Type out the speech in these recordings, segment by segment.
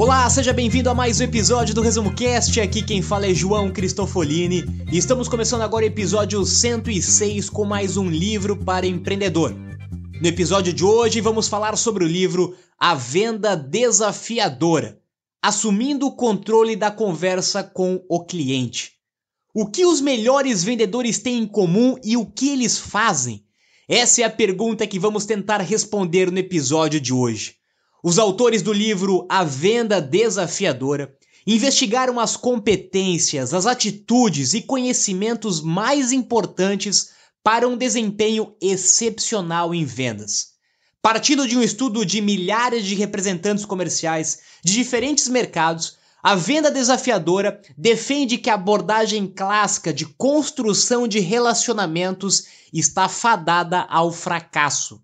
Olá, seja bem-vindo a mais um episódio do Resumo Cast. Aqui quem fala é João Cristofolini e estamos começando agora o episódio 106 com mais um livro para empreendedor. No episódio de hoje vamos falar sobre o livro A Venda Desafiadora Assumindo o controle da conversa com o cliente. O que os melhores vendedores têm em comum e o que eles fazem? Essa é a pergunta que vamos tentar responder no episódio de hoje. Os autores do livro A Venda Desafiadora investigaram as competências, as atitudes e conhecimentos mais importantes para um desempenho excepcional em vendas. Partindo de um estudo de milhares de representantes comerciais de diferentes mercados, a venda desafiadora defende que a abordagem clássica de construção de relacionamentos está fadada ao fracasso.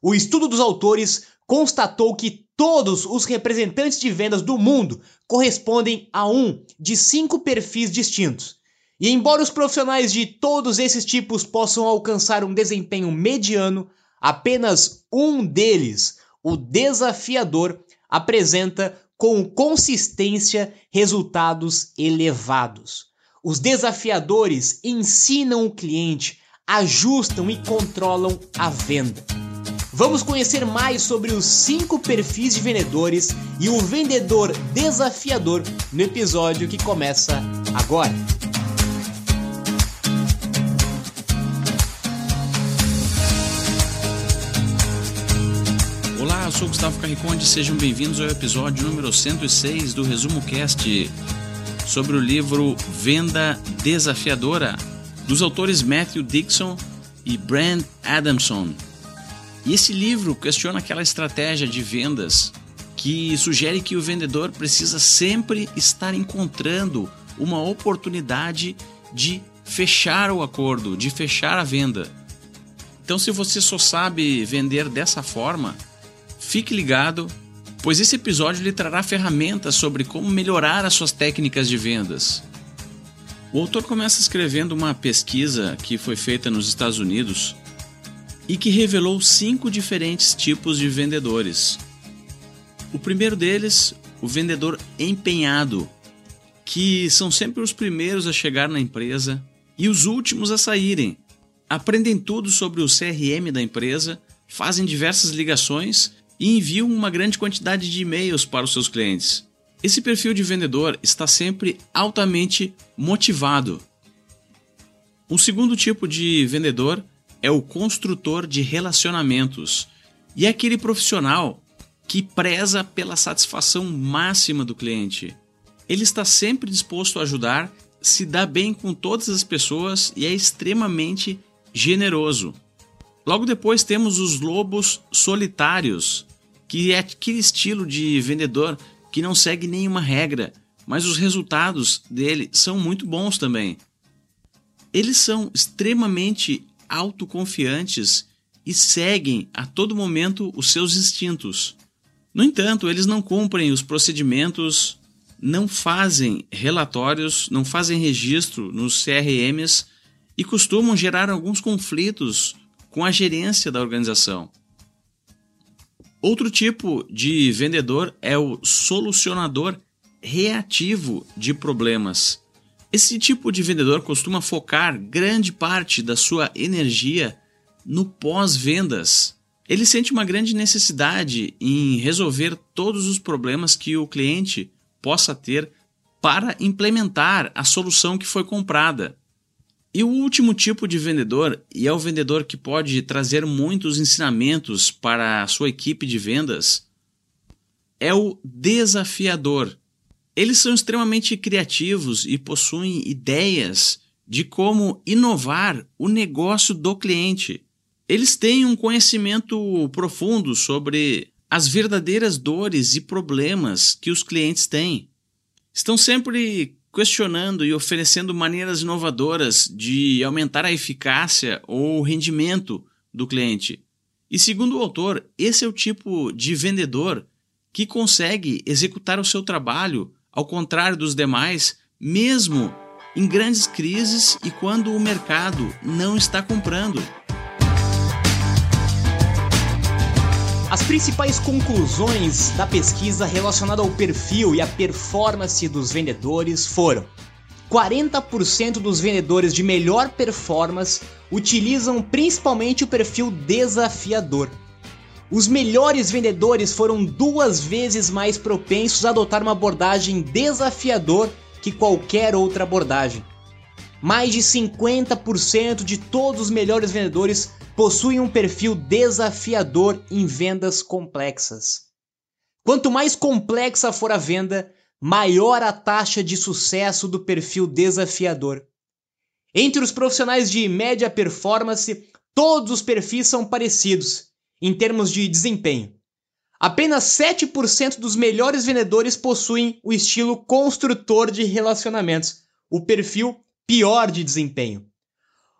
O estudo dos autores constatou que todos os representantes de vendas do mundo correspondem a um de cinco perfis distintos. E embora os profissionais de todos esses tipos possam alcançar um desempenho mediano, apenas um deles, o desafiador, apresenta com consistência resultados elevados. Os desafiadores ensinam o cliente, ajustam e controlam a venda. Vamos conhecer mais sobre os cinco perfis de vendedores e o vendedor desafiador no episódio que começa agora. Olá, eu sou Gustavo Carriconde, sejam bem-vindos ao episódio número 106 do Resumo Cast sobre o livro Venda Desafiadora, dos autores Matthew Dixon e Brand Adamson. E esse livro questiona aquela estratégia de vendas que sugere que o vendedor precisa sempre estar encontrando uma oportunidade de fechar o acordo, de fechar a venda. Então, se você só sabe vender dessa forma, fique ligado, pois esse episódio lhe trará ferramentas sobre como melhorar as suas técnicas de vendas. O autor começa escrevendo uma pesquisa que foi feita nos Estados Unidos e que revelou cinco diferentes tipos de vendedores. O primeiro deles, o vendedor empenhado, que são sempre os primeiros a chegar na empresa e os últimos a saírem. Aprendem tudo sobre o CRM da empresa, fazem diversas ligações e enviam uma grande quantidade de e-mails para os seus clientes. Esse perfil de vendedor está sempre altamente motivado. O segundo tipo de vendedor é o construtor de relacionamentos e é aquele profissional que preza pela satisfação máxima do cliente. Ele está sempre disposto a ajudar, se dá bem com todas as pessoas e é extremamente generoso. Logo depois temos os lobos solitários, que é aquele estilo de vendedor que não segue nenhuma regra, mas os resultados dele são muito bons também. Eles são extremamente autoconfiantes e seguem a todo momento os seus instintos. No entanto, eles não cumprem os procedimentos, não fazem relatórios, não fazem registro nos CRMs e costumam gerar alguns conflitos com a gerência da organização. Outro tipo de vendedor é o solucionador reativo de problemas. Esse tipo de vendedor costuma focar grande parte da sua energia no pós-vendas. Ele sente uma grande necessidade em resolver todos os problemas que o cliente possa ter para implementar a solução que foi comprada. E o último tipo de vendedor, e é o vendedor que pode trazer muitos ensinamentos para a sua equipe de vendas, é o desafiador. Eles são extremamente criativos e possuem ideias de como inovar o negócio do cliente. Eles têm um conhecimento profundo sobre as verdadeiras dores e problemas que os clientes têm. Estão sempre questionando e oferecendo maneiras inovadoras de aumentar a eficácia ou o rendimento do cliente. E segundo o autor, esse é o tipo de vendedor que consegue executar o seu trabalho ao contrário dos demais, mesmo em grandes crises e quando o mercado não está comprando. As principais conclusões da pesquisa relacionada ao perfil e à performance dos vendedores foram: 40% dos vendedores de melhor performance utilizam principalmente o perfil desafiador. Os melhores vendedores foram duas vezes mais propensos a adotar uma abordagem desafiador que qualquer outra abordagem. Mais de 50% de todos os melhores vendedores possuem um perfil desafiador em vendas complexas. Quanto mais complexa for a venda, maior a taxa de sucesso do perfil desafiador. Entre os profissionais de média performance, todos os perfis são parecidos em termos de desempenho. Apenas 7% dos melhores vendedores possuem o estilo construtor de relacionamentos, o perfil pior de desempenho.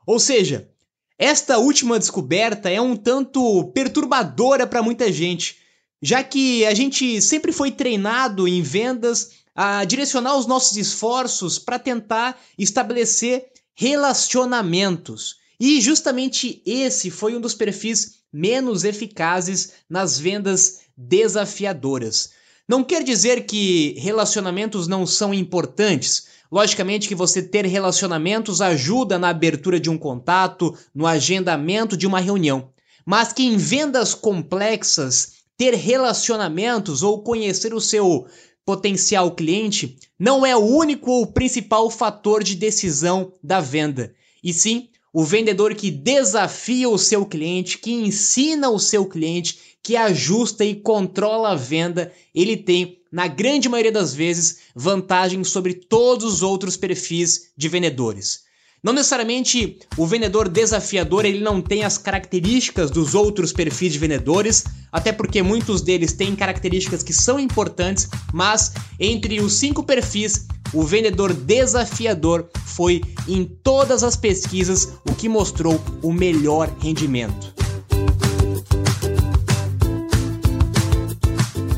Ou seja, esta última descoberta é um tanto perturbadora para muita gente, já que a gente sempre foi treinado em vendas a direcionar os nossos esforços para tentar estabelecer relacionamentos. E justamente esse foi um dos perfis menos eficazes nas vendas desafiadoras. Não quer dizer que relacionamentos não são importantes, Logicamente que você ter relacionamentos ajuda na abertura de um contato, no agendamento de uma reunião, mas que em vendas complexas, ter relacionamentos ou conhecer o seu potencial cliente não é o único ou principal fator de decisão da venda, e sim o vendedor que desafia o seu cliente, que ensina o seu cliente, que ajusta e controla a venda, ele tem, na grande maioria das vezes, vantagem sobre todos os outros perfis de vendedores. Não necessariamente o vendedor desafiador ele não tem as características dos outros perfis de vendedores, até porque muitos deles têm características que são importantes, mas entre os cinco perfis, o vendedor desafiador foi em todas as pesquisas o que mostrou o melhor rendimento.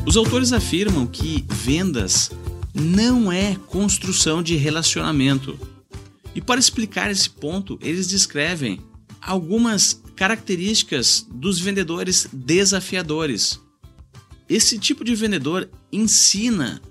Os autores afirmam que vendas não é construção de relacionamento. E para explicar esse ponto, eles descrevem algumas características dos vendedores desafiadores. Esse tipo de vendedor ensina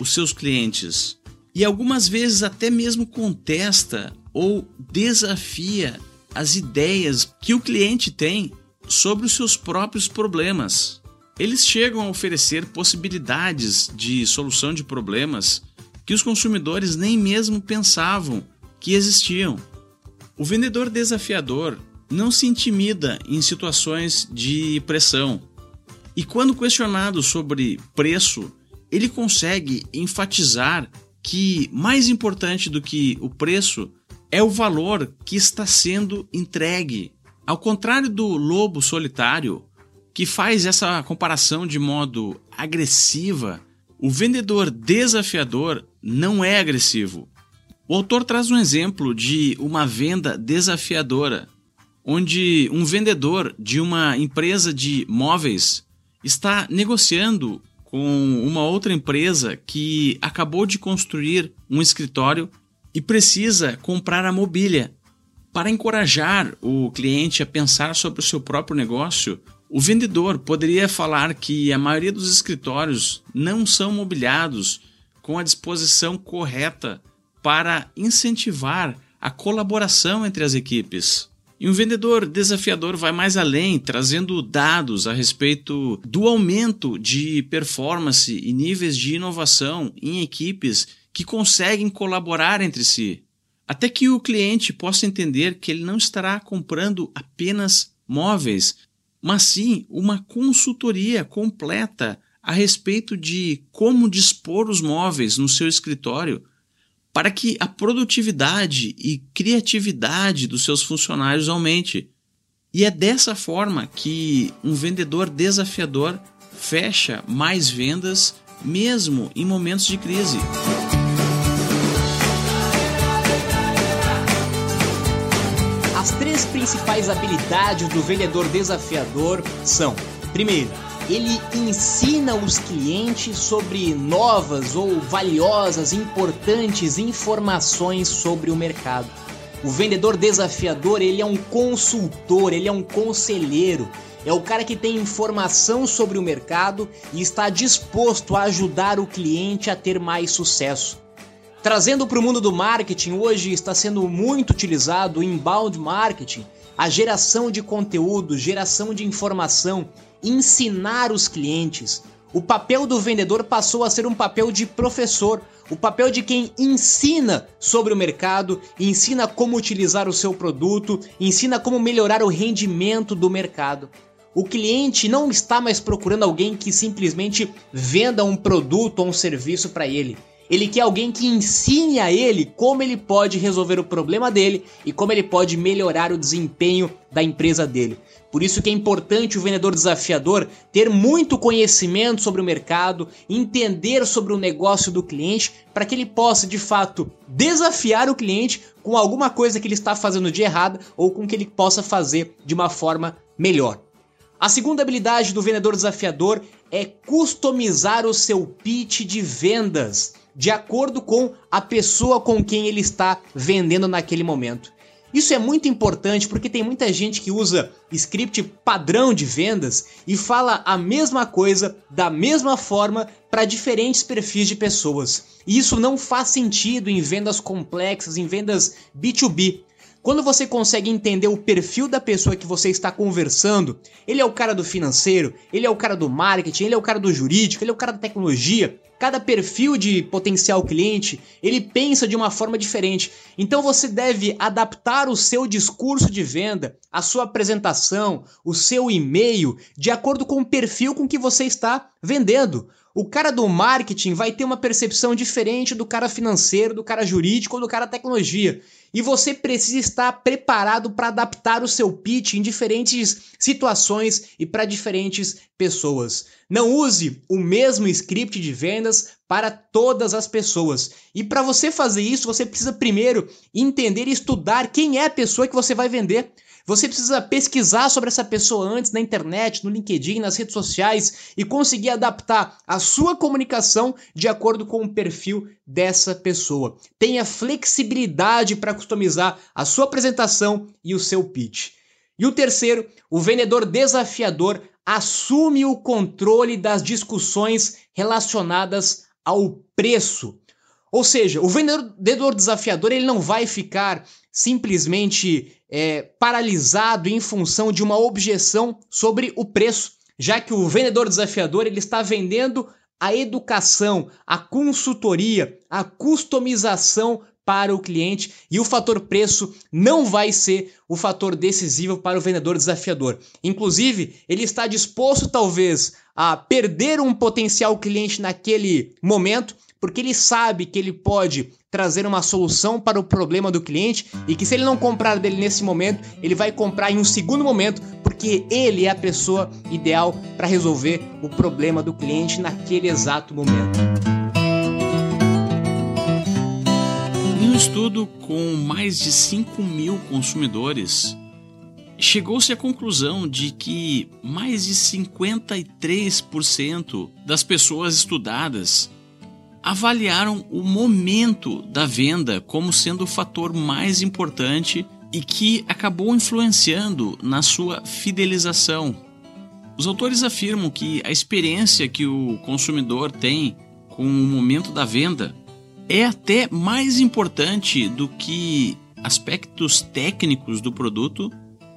os seus clientes e algumas vezes até mesmo contesta ou desafia as ideias que o cliente tem sobre os seus próprios problemas. Eles chegam a oferecer possibilidades de solução de problemas que os consumidores nem mesmo pensavam que existiam. O vendedor desafiador não se intimida em situações de pressão. E quando questionado sobre preço, ele consegue enfatizar que mais importante do que o preço é o valor que está sendo entregue. Ao contrário do lobo solitário, que faz essa comparação de modo agressiva, o vendedor desafiador não é agressivo. O autor traz um exemplo de uma venda desafiadora, onde um vendedor de uma empresa de móveis está negociando com uma outra empresa que acabou de construir um escritório e precisa comprar a mobília. Para encorajar o cliente a pensar sobre o seu próprio negócio, o vendedor poderia falar que a maioria dos escritórios não são mobiliados com a disposição correta para incentivar a colaboração entre as equipes. E um vendedor desafiador vai mais além, trazendo dados a respeito do aumento de performance e níveis de inovação em equipes que conseguem colaborar entre si, até que o cliente possa entender que ele não estará comprando apenas móveis, mas sim uma consultoria completa a respeito de como dispor os móveis no seu escritório para que a produtividade e criatividade dos seus funcionários aumente. E é dessa forma que um vendedor desafiador fecha mais vendas mesmo em momentos de crise. As três principais habilidades do vendedor desafiador são: primeiro, ele ensina os clientes sobre novas ou valiosas, importantes informações sobre o mercado. O vendedor desafiador, ele é um consultor, ele é um conselheiro, é o cara que tem informação sobre o mercado e está disposto a ajudar o cliente a ter mais sucesso. Trazendo para o mundo do marketing, hoje está sendo muito utilizado o inbound marketing, a geração de conteúdo, geração de informação, ensinar os clientes. O papel do vendedor passou a ser um papel de professor, o papel de quem ensina sobre o mercado, ensina como utilizar o seu produto, ensina como melhorar o rendimento do mercado. O cliente não está mais procurando alguém que simplesmente venda um produto ou um serviço para ele. Ele quer alguém que ensine a ele como ele pode resolver o problema dele e como ele pode melhorar o desempenho da empresa dele. Por isso que é importante o vendedor desafiador ter muito conhecimento sobre o mercado, entender sobre o negócio do cliente, para que ele possa de fato desafiar o cliente com alguma coisa que ele está fazendo de errada ou com que ele possa fazer de uma forma melhor. A segunda habilidade do vendedor desafiador é customizar o seu pitch de vendas de acordo com a pessoa com quem ele está vendendo naquele momento. Isso é muito importante porque tem muita gente que usa script padrão de vendas e fala a mesma coisa da mesma forma para diferentes perfis de pessoas. E isso não faz sentido em vendas complexas, em vendas B2B. Quando você consegue entender o perfil da pessoa que você está conversando, ele é o cara do financeiro, ele é o cara do marketing, ele é o cara do jurídico, ele é o cara da tecnologia. Cada perfil de potencial cliente, ele pensa de uma forma diferente. Então você deve adaptar o seu discurso de venda, a sua apresentação, o seu e-mail, de acordo com o perfil com que você está vendendo. O cara do marketing vai ter uma percepção diferente do cara financeiro, do cara jurídico ou do cara tecnologia. E você precisa estar preparado para adaptar o seu pitch em diferentes situações e para diferentes pessoas. Não use o mesmo script de vendas para todas as pessoas. E para você fazer isso, você precisa primeiro entender e estudar quem é a pessoa que você vai vender. Você precisa pesquisar sobre essa pessoa antes na internet, no LinkedIn, nas redes sociais e conseguir adaptar a sua comunicação de acordo com o perfil dessa pessoa. Tenha flexibilidade para customizar a sua apresentação e o seu pitch. E o terceiro, o vendedor desafiador assume o controle das discussões relacionadas ao preço. Ou seja, o vendedor desafiador ele não vai ficar simplesmente é, paralisado em função de uma objeção sobre o preço, já que o vendedor desafiador ele está vendendo a educação, a consultoria, a customização para o cliente e o fator preço não vai ser o fator decisivo para o vendedor desafiador. Inclusive, ele está disposto talvez a perder um potencial cliente naquele momento porque ele sabe que ele pode trazer uma solução para o problema do cliente e que se ele não comprar dele nesse momento, ele vai comprar em um segundo momento, porque ele é a pessoa ideal para resolver o problema do cliente naquele exato momento. Em um estudo com mais de 5 mil consumidores, chegou-se à conclusão de que mais de 53% das pessoas estudadas avaliaram o momento da venda como sendo o fator mais importante e que acabou influenciando na sua fidelização. Os autores afirmam que a experiência que o consumidor tem com o momento da venda é até mais importante do que aspectos técnicos do produto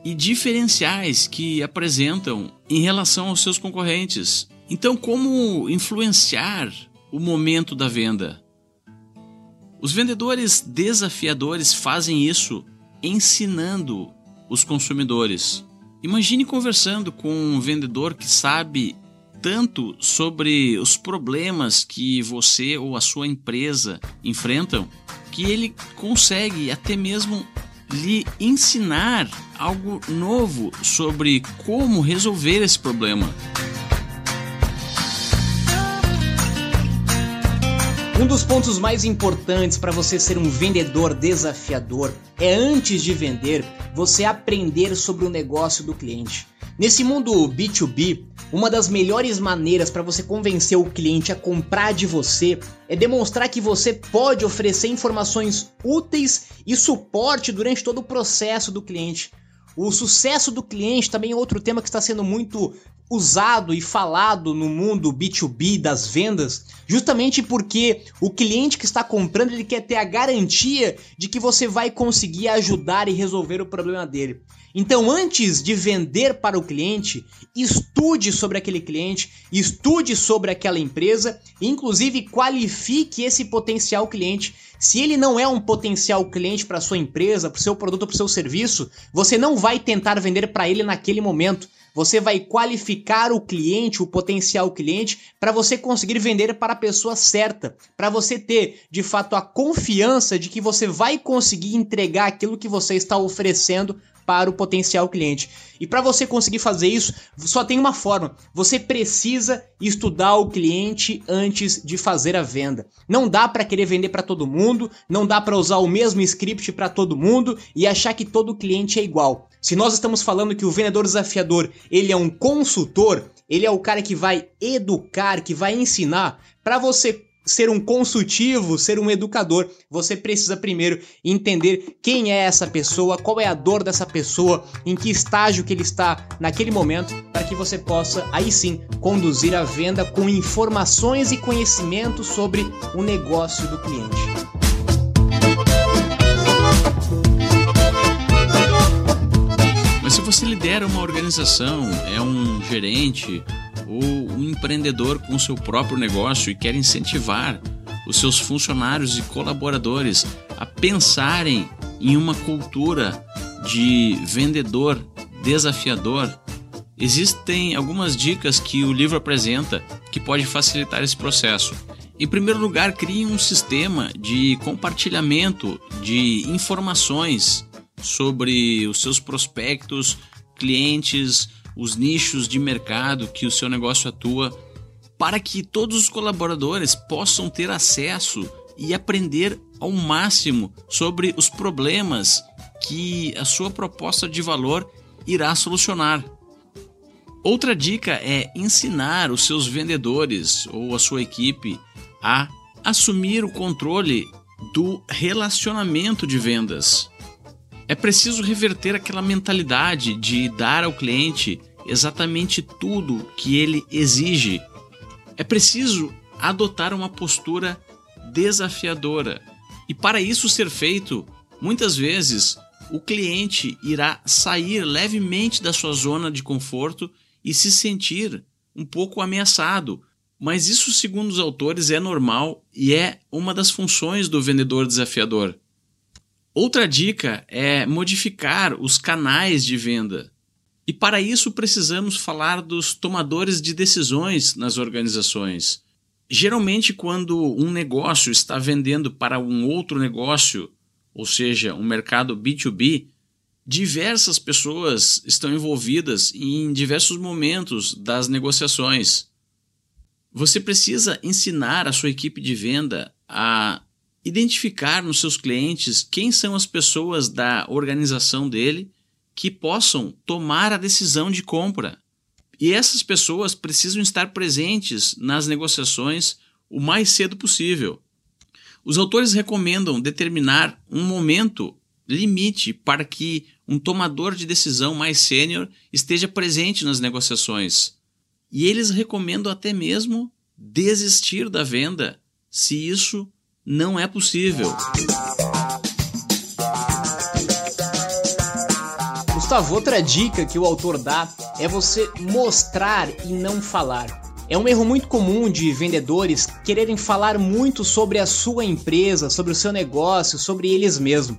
e diferenciais que apresentam em relação aos seus concorrentes. Então, como influenciar o momento da venda. Os vendedores desafiadores fazem isso ensinando os consumidores. Imagine conversando com um vendedor que sabe tanto sobre os problemas que você ou a sua empresa enfrentam que ele consegue até mesmo lhe ensinar algo novo sobre como resolver esse problema. Um dos pontos mais importantes para você ser um vendedor desafiador é antes de vender, você aprender sobre o negócio do cliente. Nesse mundo B2B, uma das melhores maneiras para você convencer o cliente a comprar de você é demonstrar que você pode oferecer informações úteis e suporte durante todo o processo do cliente. O sucesso do cliente também é outro tema que está sendo muito usado e falado no mundo B2B das vendas, justamente porque o cliente que está comprando ele quer ter a garantia de que você vai conseguir ajudar e resolver o problema dele. Então, antes de vender para o cliente, estude sobre aquele cliente, estude sobre aquela empresa, inclusive qualifique esse potencial cliente. Se ele não é um potencial cliente para sua empresa, para o seu produto, para o seu serviço, você não vai tentar vender para ele naquele momento. Você vai qualificar o cliente, o potencial cliente, para você conseguir vender para a pessoa certa, para você ter de fato a confiança de que você vai conseguir entregar aquilo que você está oferecendo para o potencial cliente. E para você conseguir fazer isso, só tem uma forma: você precisa estudar o cliente antes de fazer a venda. Não dá para querer vender para todo mundo, não dá para usar o mesmo script para todo mundo e achar que todo cliente é igual. Se nós estamos falando que o vendedor desafiador, ele é um consultor, ele é o cara que vai educar, que vai ensinar, para você ser um consultivo, ser um educador, você precisa primeiro entender quem é essa pessoa, qual é a dor dessa pessoa, em que estágio que ele está naquele momento, para que você possa aí sim conduzir a venda com informações e conhecimento sobre o negócio do cliente. Mas se você lidera uma organização, é um gerente, ou um empreendedor com seu próprio negócio e quer incentivar os seus funcionários e colaboradores a pensarem em uma cultura de vendedor desafiador, existem algumas dicas que o livro apresenta que pode facilitar esse processo. Em primeiro lugar, crie um sistema de compartilhamento de informações sobre os seus prospectos, clientes, os nichos de mercado que o seu negócio atua, para que todos os colaboradores possam ter acesso e aprender ao máximo sobre os problemas que a sua proposta de valor irá solucionar. Outra dica é ensinar os seus vendedores ou a sua equipe a assumir o controle do relacionamento de vendas. É preciso reverter aquela mentalidade de dar ao cliente exatamente tudo que ele exige. É preciso adotar uma postura desafiadora. E para isso ser feito, muitas vezes o cliente irá sair levemente da sua zona de conforto e se sentir um pouco ameaçado. Mas isso, segundo os autores, é normal e é uma das funções do vendedor desafiador. Outra dica é modificar os canais de venda. E para isso precisamos falar dos tomadores de decisões nas organizações. Geralmente, quando um negócio está vendendo para um outro negócio, ou seja, um mercado B2B, diversas pessoas estão envolvidas em diversos momentos das negociações. Você precisa ensinar a sua equipe de venda a identificar nos seus clientes quem são as pessoas da organização dele que possam tomar a decisão de compra. E essas pessoas precisam estar presentes nas negociações o mais cedo possível. Os autores recomendam determinar um momento limite para que um tomador de decisão mais sênior esteja presente nas negociações. E eles recomendam até mesmo desistir da venda se isso não é possível. Gustavo, outra dica que o autor dá é você mostrar e não falar. É um erro muito comum de vendedores quererem falar muito sobre a sua empresa, sobre o seu negócio, sobre eles mesmos.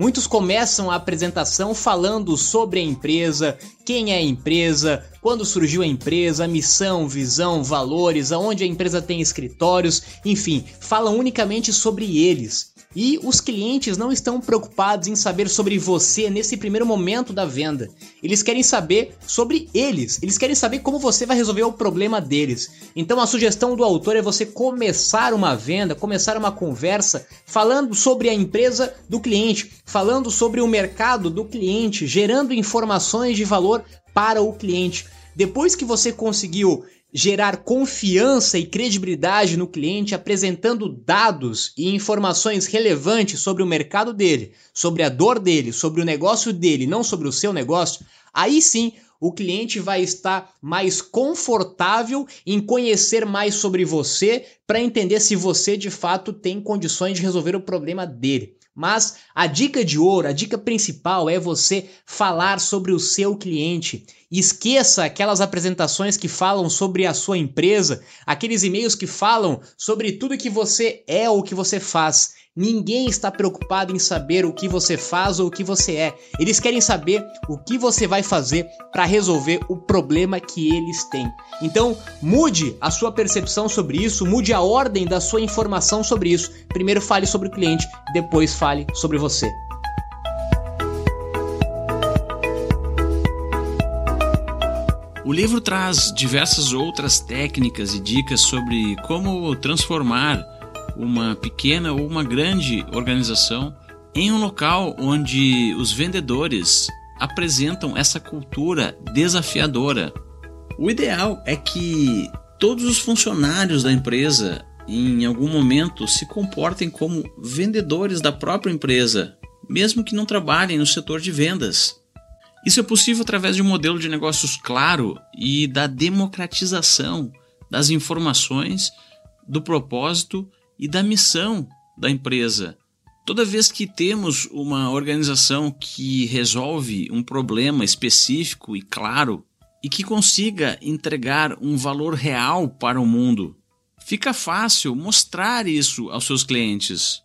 Muitos começam a apresentação falando sobre a empresa, quem é a empresa, quando surgiu a empresa, missão, visão, valores, aonde a empresa tem escritórios, enfim, falam unicamente sobre eles. E os clientes não estão preocupados em saber sobre você nesse primeiro momento da venda. Eles querem saber sobre eles. Eles querem saber como você vai resolver o problema deles. Então a sugestão do autor é você começar uma venda, começar uma conversa falando sobre a empresa do cliente, falando sobre o mercado do cliente, gerando informações de valor para o cliente. Depois que você conseguiu gerar confiança e credibilidade no cliente apresentando dados e informações relevantes sobre o mercado dele, sobre a dor dele, sobre o negócio dele, não sobre o seu negócio, aí sim o cliente vai estar mais confortável em conhecer mais sobre você para entender se você de fato tem condições de resolver o problema dele. Mas a dica de ouro, a dica principal é você falar sobre o seu cliente. Esqueça aquelas apresentações que falam sobre a sua empresa, aqueles e-mails que falam sobre tudo que você é ou que você faz. Ninguém está preocupado em saber o que você faz ou o que você é. Eles querem saber o que você vai fazer para resolver o problema que eles têm. Então, mude a sua percepção sobre isso, mude a ordem da sua informação sobre isso. Primeiro fale sobre o cliente, depois fale sobre você. O livro traz diversas outras técnicas e dicas sobre como transformar uma pequena ou uma grande organização em um local onde os vendedores apresentam essa cultura desafiadora. O ideal é que todos os funcionários da empresa em algum momento se comportem como vendedores da própria empresa, mesmo que não trabalhem no setor de vendas. Isso é possível através de um modelo de negócios claro e da democratização das informações, do propósito e da missão da empresa. Toda vez que temos uma organização que resolve um problema específico e claro e que consiga entregar um valor real para o mundo, fica fácil mostrar isso aos seus clientes.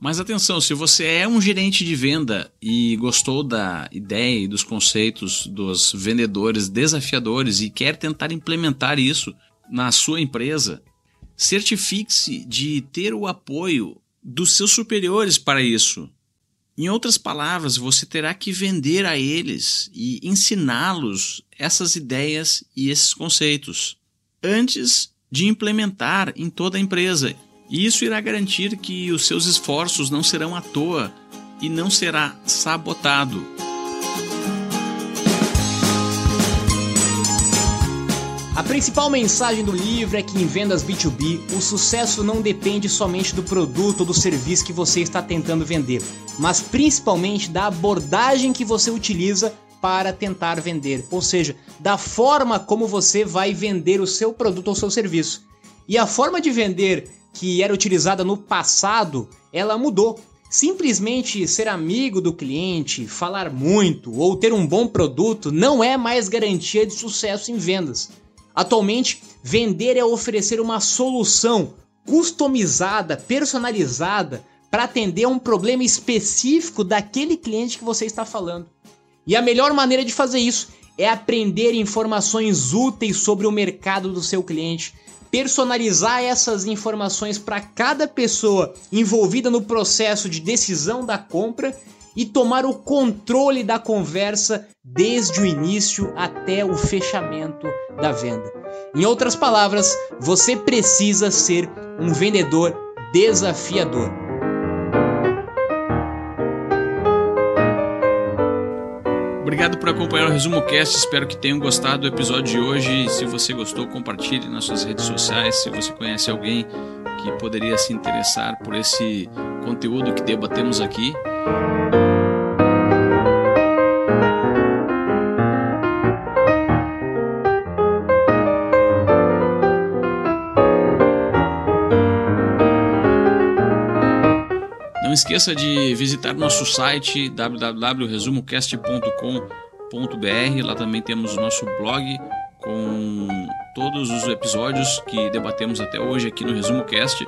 Mas atenção, se você é um gerente de venda e gostou da ideia e dos conceitos dos vendedores desafiadores e quer tentar implementar isso na sua empresa, certifique-se de ter o apoio dos seus superiores para isso. Em outras palavras, você terá que vender a eles e ensiná-los essas ideias e esses conceitos antes de implementar em toda a empresa. E isso irá garantir que os seus esforços não serão à toa e não será sabotado. A principal mensagem do livro é que em vendas B2B, o sucesso não depende somente do produto ou do serviço que você está tentando vender, mas principalmente da abordagem que você utiliza para tentar vender, ou seja, da forma como você vai vender o seu produto ou seu serviço. E a forma de vender que era utilizada no passado, ela mudou. Simplesmente ser amigo do cliente, falar muito ou ter um bom produto não é mais garantia de sucesso em vendas. Atualmente, vender é oferecer uma solução customizada, personalizada para atender a um problema específico daquele cliente que você está falando. E a melhor maneira de fazer isso é aprender informações úteis sobre o mercado do seu cliente, personalizar essas informações para cada pessoa envolvida no processo de decisão da compra e tomar o controle da conversa desde o início até o fechamento da venda. Em outras palavras, você precisa ser um vendedor desafiador. Obrigado por acompanhar o Resumo Cast. Espero que tenham gostado do episódio de hoje. Se você gostou, compartilhe nas suas redes sociais. Se você conhece alguém que poderia se interessar por esse conteúdo que debatemos aqui. Esqueça de visitar nosso site www.resumocast.com.br. Lá também temos o nosso blog com todos os episódios que debatemos até hoje aqui no Resumo Cast.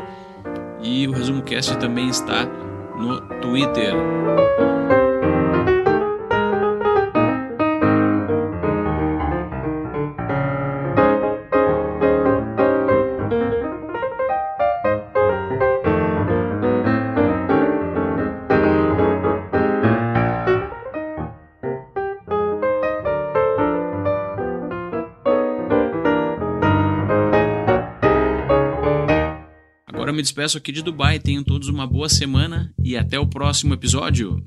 E o Resumo Cast também está no Twitter. Despeço aqui de Dubai. Tenham todos uma boa semana e até o próximo episódio.